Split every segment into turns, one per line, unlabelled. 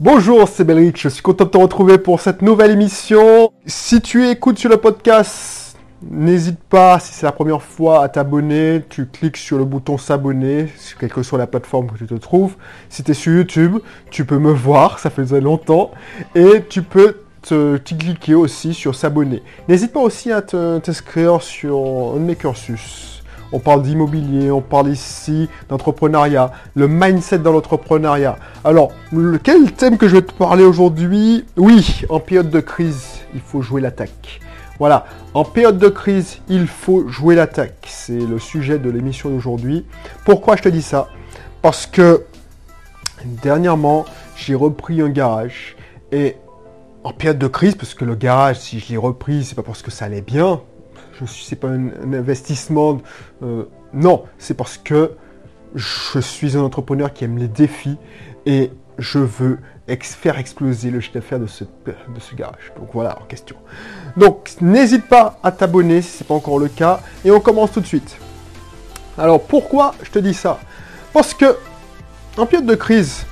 Bonjour, c'est Belrich, je suis content de te retrouver pour cette nouvelle émission. Si tu écoutes sur le podcast, n'hésite pas, si c'est la première fois, à t'abonner. Tu cliques sur le bouton s'abonner, quelle que soit la plateforme que tu te trouves. Si tu es sur YouTube, tu peux me voir, ça faisait longtemps. Et tu peux te, cliquer aussi sur s'abonner. N'hésite pas aussi à t'inscrire sur un de mes cursus on parle d'immobilier, on parle ici d'entrepreneuriat, le mindset dans l'entrepreneuriat. Alors, quel thème que je vais te parler aujourd'hui? Oui, en période de crise, il faut jouer l'attaque. Voilà, en période de crise, il faut jouer l'attaque. C'est le sujet de l'émission d'aujourd'hui. Pourquoi je te dis ça? Parce que dernièrement, j'ai repris un garage et en période de crise, parce que le garage, si je l'ai repris, c'est pas parce que ça allait bien, je c'est pas un, investissement. Euh, non, c'est parce que je suis un entrepreneur qui aime les défis et je veux faire exploser le chiffre d'affaires de ce, de ce garage. Donc voilà en question. Donc n'hésite pas à t'abonner si ce n'est pas encore le cas et on commence tout de suite. Alors pourquoi je te dis ça? Parce que en période de crise,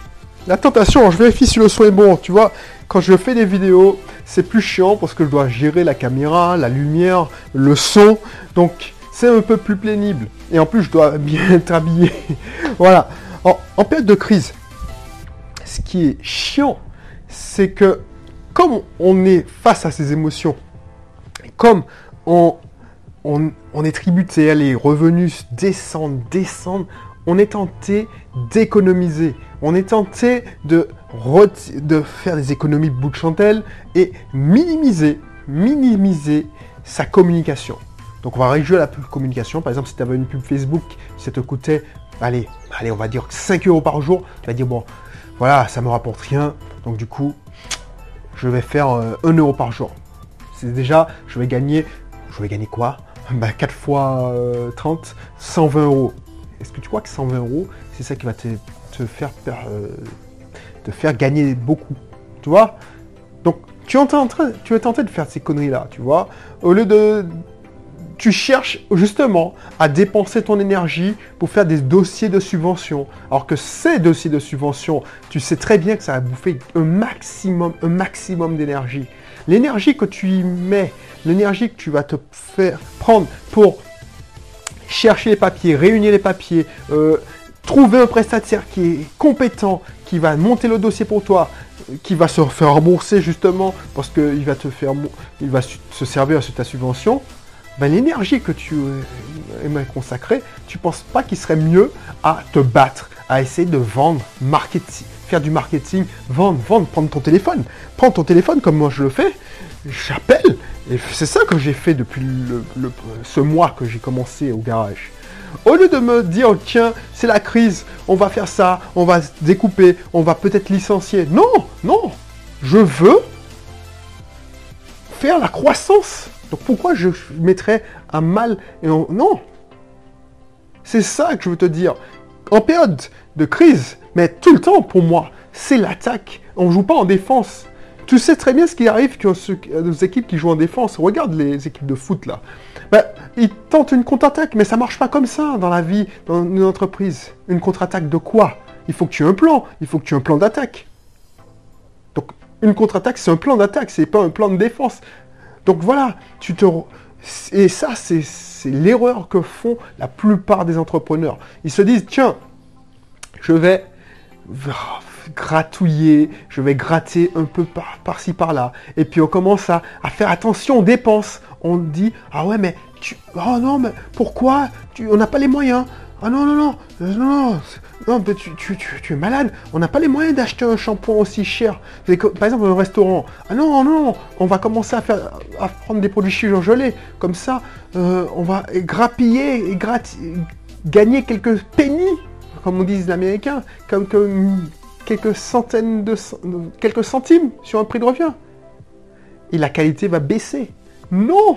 la tentation, je vérifie si le son est bon, tu vois, quand je fais des vidéos, c'est plus chiant parce que je dois gérer la caméra, la lumière, le son. Donc c'est un peu plus pénible. Et en plus, je dois bien être habillé. voilà. En, période de crise, ce qui est chiant, c'est que comme on est face à ces émotions, comme on, on, on est tributaire, les revenus descendent, descendent, on est tenté d'économiser. On est tenté de de faire des économies bout de chandelle et minimiser, minimiser sa communication. Donc on va réduire la communication. Par exemple, si tu avais une pub Facebook, ça te coûtait, allez, allez, on va dire 5 euros par jour, tu vas dire, bon, voilà, ça me rapporte rien. Donc du coup, je vais faire 1 euh, euro par jour. C'est déjà, je vais gagner, je vais gagner quoi? Bah, 4 fois 30, euh, 120 euros. Est-ce que tu crois que 120 euros, c'est ça qui va te, faire euh, faire gagner beaucoup. Tu vois Donc, tu es, en tu es tenté de faire ces conneries-là, tu vois Au lieu de... Tu cherches justement à dépenser ton énergie pour faire des dossiers de subvention. Alors que ces dossiers de subvention, tu sais très bien que ça va bouffer un maximum, un maximum d'énergie. L'énergie que tu y mets, l'énergie que tu vas te faire prendre pour chercher les papiers, réunir les papiers, euh, trouver un prestataire qui est compétent, qui va monter le dossier pour toi, qui va se faire rembourser justement parce qu'il va te faire, il va se servir de ta subvention, ben, l'énergie que tu euh, aimerais consacrer, tu penses pas qu'il serait mieux à te battre, à essayer de vendre, marketing, faire du marketing, vendre, vendre, prendre ton téléphone, prendre ton téléphone comme moi je le fais, j'appelle, et c'est ça que j'ai fait depuis ce mois que j'ai commencé au garage. Au lieu de me dire, tiens, c'est la crise, on va faire ça, on va se découper, on va peut-être licencier. Non, non, je veux faire la croissance. Donc pourquoi je mettrais un mal Non C'est ça que je veux te dire. En période de crise, mais tout le temps pour moi, c'est l'attaque. On ne joue pas en défense. Tu sais très bien ce qui arrive quand nos équipes qui jouent en défense. Regarde les équipes de foot là. Ben, ils tentent une contre-attaque, mais ça marche pas comme ça dans la vie, dans une entreprise. Une contre-attaque de quoi? Il faut que tu aies un plan. Il faut que tu aies un plan d'attaque. Donc, une contre-attaque, c'est un plan d'attaque, c'est pas un plan de défense. Donc voilà, tu te... Et ça, c'est l'erreur que font la plupart des entrepreneurs. Ils se disent, tiens, je vais gratouiller, je vais gratter un peu par-ci par-là. Et puis on commence à, faire attention aux dépenses. On dit, ah ouais, mais tu, oh non, mais pourquoi tu, On n'a pas les moyens? Ah non, non, non, non, non, tu, tu, tu, es malade. On n'a pas les moyens d'acheter un shampoing aussi cher. Par exemple, un restaurant. Ah non, non, on va commencer à, faire, à prendre des produits gelés. Comme ça, euh, on va grappiller et gagner quelques pennies, comme on dit les Américains, comme, comme quelques centaines de, quelques centimes sur un prix de revient. Et la qualité va baisser. Non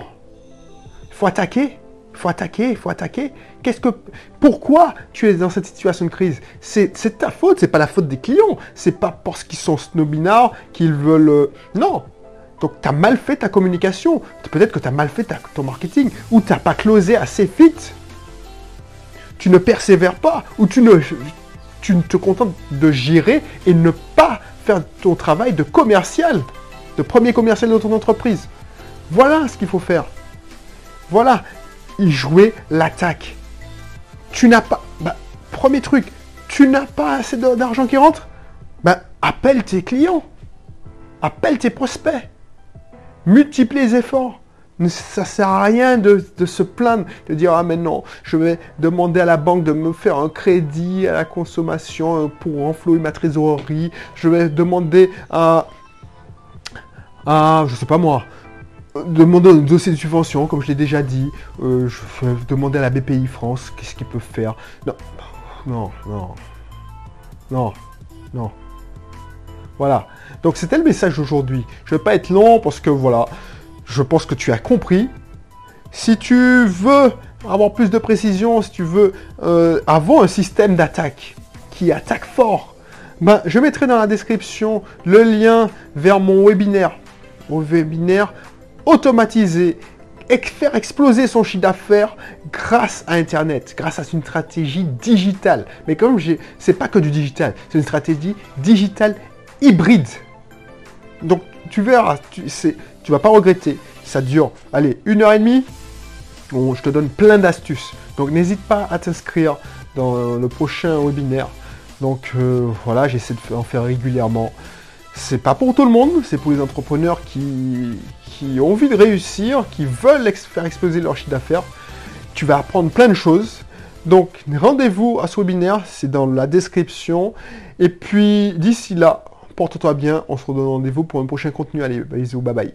faut attaquer. Faut attaquer, faut attaquer. Qu'est-ce que, pourquoi tu es dans cette situation de crise? C'est ta faute, c'est pas la faute des clients. C'est pas parce qu'ils sont snobinards qu'ils veulent. Euh, non. Donc tu as mal fait ta communication. Peut-être que tu as mal fait ton marketing ou tu n'as pas closé assez vite. Tu ne persévères pas ou tu ne, tu te contentes de gérer et ne pas faire ton travail de commercial, de premier commercial de ton entreprise. Voilà ce qu'il faut faire. Voilà, y jouer l'attaque. Tu n'as pas... Bah, premier truc, tu n'as pas assez d'argent qui rentre? Ben, appelle tes clients. Appelle tes prospects. Multiplie les efforts. Ça sert à rien de, se plaindre, de dire ah mais non, je vais demander à la banque de me faire un crédit à la consommation euh, pour renflouer ma trésorerie. Je vais demander à, à je sais pas moi, demander un dossier de subvention, comme je l'ai déjà dit. Euh, je vais demander à la BPI France qu'est-ce qu'il peut faire. Non, non, non, non, non. Voilà. Donc c'était le message d'aujourd'hui. Je ne vais pas être long parce que voilà, je pense que tu as compris. Si tu veux avoir plus de précision, si tu veux euh, avoir un système d'attaque qui attaque fort, ben, je mettrai dans la description le lien vers mon webinaire. Mon webinaire automatisé faire exploser son chiffre d'affaires grâce à Internet, grâce à une stratégie digitale. Mais comme c'est pas que du digital, c'est une stratégie digitale hybride. Donc tu verras, tu, tu vas pas regretter. Ça dure, allez, une heure et demie. Bon, je te donne plein d'astuces. Donc n'hésite pas à t'inscrire dans le prochain webinaire. Donc euh, voilà, j'essaie de en faire régulièrement. C'est pas pour tout le monde, c'est pour les entrepreneurs qui, qui ont envie de réussir, qui veulent faire exploser leur chiffre d'affaires. Tu vas apprendre plein de choses. Donc rendez-vous à ce webinaire, c'est dans la description. Et puis d'ici là, porte-toi bien, on se redonne rendez-vous pour un prochain contenu. Allez, bisous, bye bye.